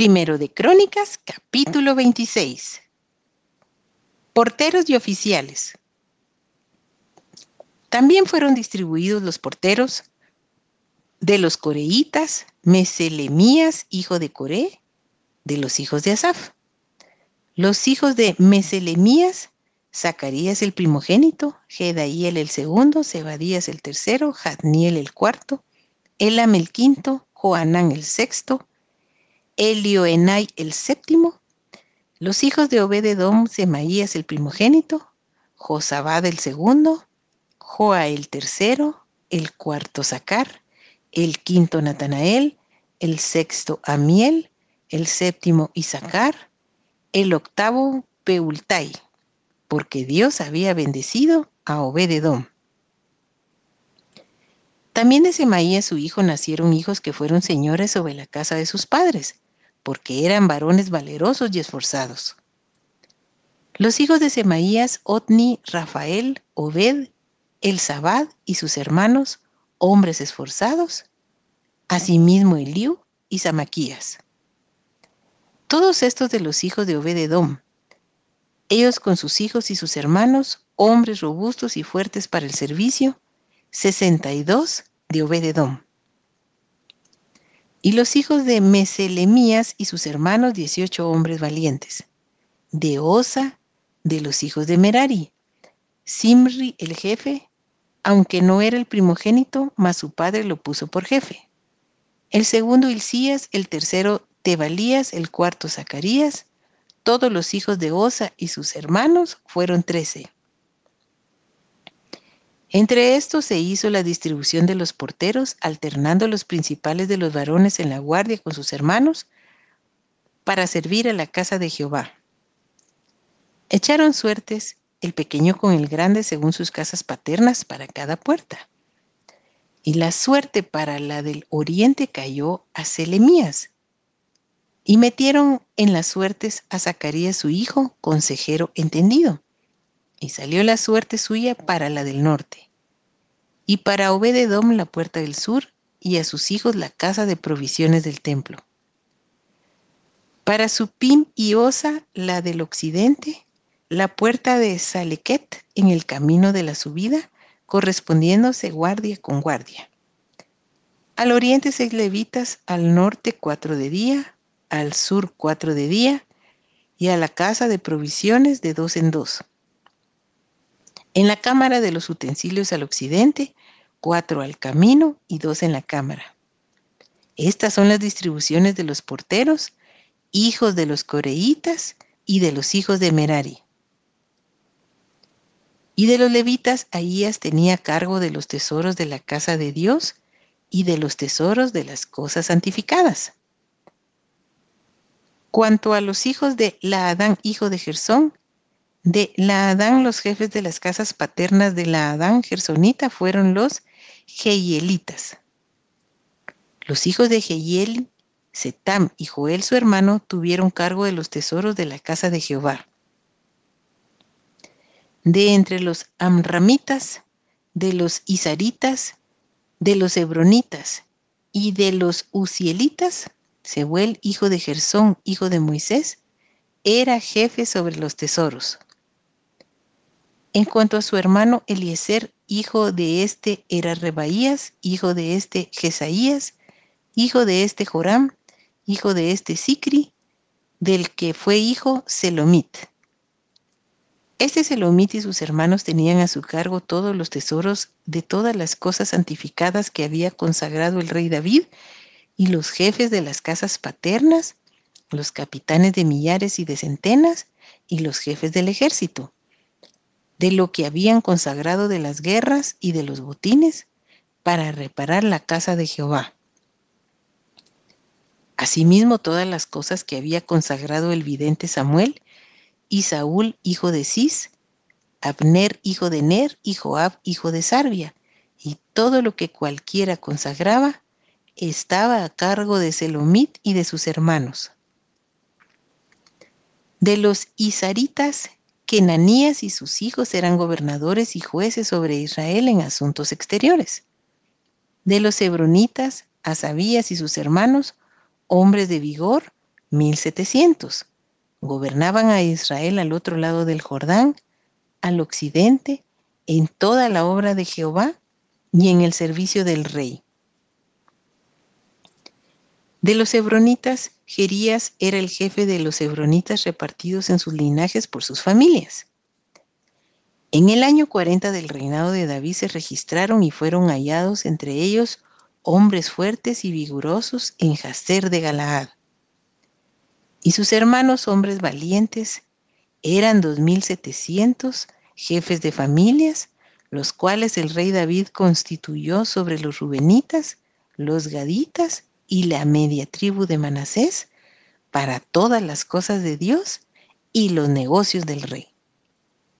Primero de Crónicas, capítulo 26. Porteros y oficiales. También fueron distribuidos los porteros de los coreitas, Meselemías, hijo de Coré, de los hijos de Asaf. Los hijos de Meselemías, Zacarías el primogénito, Jedaíel el segundo, Zebadías el tercero, Jadniel el cuarto, Elam el quinto, Joanán el sexto, Elioenai el séptimo, los hijos de Obededom, Semaías el primogénito, Josabad el segundo, Joa el tercero, el cuarto Zacar, el quinto Natanael, el sexto Amiel, el séptimo Isaacar, el octavo Peultai, porque Dios había bendecido a Obededom. También de Semaías su hijo nacieron hijos que fueron señores sobre la casa de sus padres, porque eran varones valerosos y esforzados. Los hijos de Semaías, Otni, Rafael, Obed, Elzabad y sus hermanos, hombres esforzados, asimismo Eliú y Samaquías. Todos estos de los hijos de Obededom, ellos con sus hijos y sus hermanos, hombres robustos y fuertes para el servicio, 62 de Obededom. Y los hijos de Meselemías y sus hermanos, 18 hombres valientes. De Osa, de los hijos de Merari. Simri, el jefe, aunque no era el primogénito, mas su padre lo puso por jefe. El segundo Hilcías, el tercero Tebalías, el cuarto Zacarías. Todos los hijos de Osa y sus hermanos fueron trece. Entre estos se hizo la distribución de los porteros, alternando los principales de los varones en la guardia con sus hermanos, para servir a la casa de Jehová. Echaron suertes el pequeño con el grande según sus casas paternas para cada puerta. Y la suerte para la del oriente cayó a Selemías. Y metieron en las suertes a Zacarías su hijo, consejero entendido y salió la suerte suya para la del norte, y para Obededom la puerta del sur, y a sus hijos la casa de provisiones del templo. Para Supim y Osa la del occidente, la puerta de Salequet en el camino de la subida, correspondiéndose guardia con guardia. Al oriente seis levitas, al norte cuatro de día, al sur cuatro de día, y a la casa de provisiones de dos en dos en la cámara de los utensilios al occidente, cuatro al camino y dos en la cámara. Estas son las distribuciones de los porteros, hijos de los coreitas y de los hijos de Merari. Y de los levitas, Ahías tenía cargo de los tesoros de la casa de Dios y de los tesoros de las cosas santificadas. Cuanto a los hijos de Laadán, hijo de Gersón, de la Adán, los jefes de las casas paternas de la Adán gersonita fueron los Jehielitas. Los hijos de Jehiel, Setam y Joel su hermano tuvieron cargo de los tesoros de la casa de Jehová. De entre los Amramitas, de los Isaritas, de los Hebronitas y de los Uzielitas, Sebuel, hijo de Gersón, hijo de Moisés, era jefe sobre los tesoros. En cuanto a su hermano Eliezer, hijo de este era Rebaías, hijo de este Jesaías, hijo de este Joram, hijo de este Sicri, del que fue hijo Selomit. Este Selomit y sus hermanos tenían a su cargo todos los tesoros de todas las cosas santificadas que había consagrado el rey David y los jefes de las casas paternas, los capitanes de millares y de centenas y los jefes del ejército de lo que habían consagrado de las guerras y de los botines para reparar la casa de Jehová. Asimismo todas las cosas que había consagrado el vidente Samuel y Saúl, hijo de Cis, Abner, hijo de Ner, y Joab, hijo de Sarbia, y todo lo que cualquiera consagraba, estaba a cargo de Selomit y de sus hermanos. De los Isaritas que Nanías y sus hijos eran gobernadores y jueces sobre Israel en asuntos exteriores. De los hebronitas, Asabías y sus hermanos, hombres de vigor, 1700. Gobernaban a Israel al otro lado del Jordán, al occidente, en toda la obra de Jehová y en el servicio del rey. De los hebronitas, Jerías era el jefe de los hebronitas repartidos en sus linajes por sus familias. En el año 40 del reinado de David se registraron y fueron hallados entre ellos hombres fuertes y vigorosos en Jazer de Galaad. Y sus hermanos, hombres valientes, eran dos mil setecientos jefes de familias, los cuales el rey David constituyó sobre los rubenitas, los gaditas y la media tribu de Manasés para todas las cosas de Dios y los negocios del rey.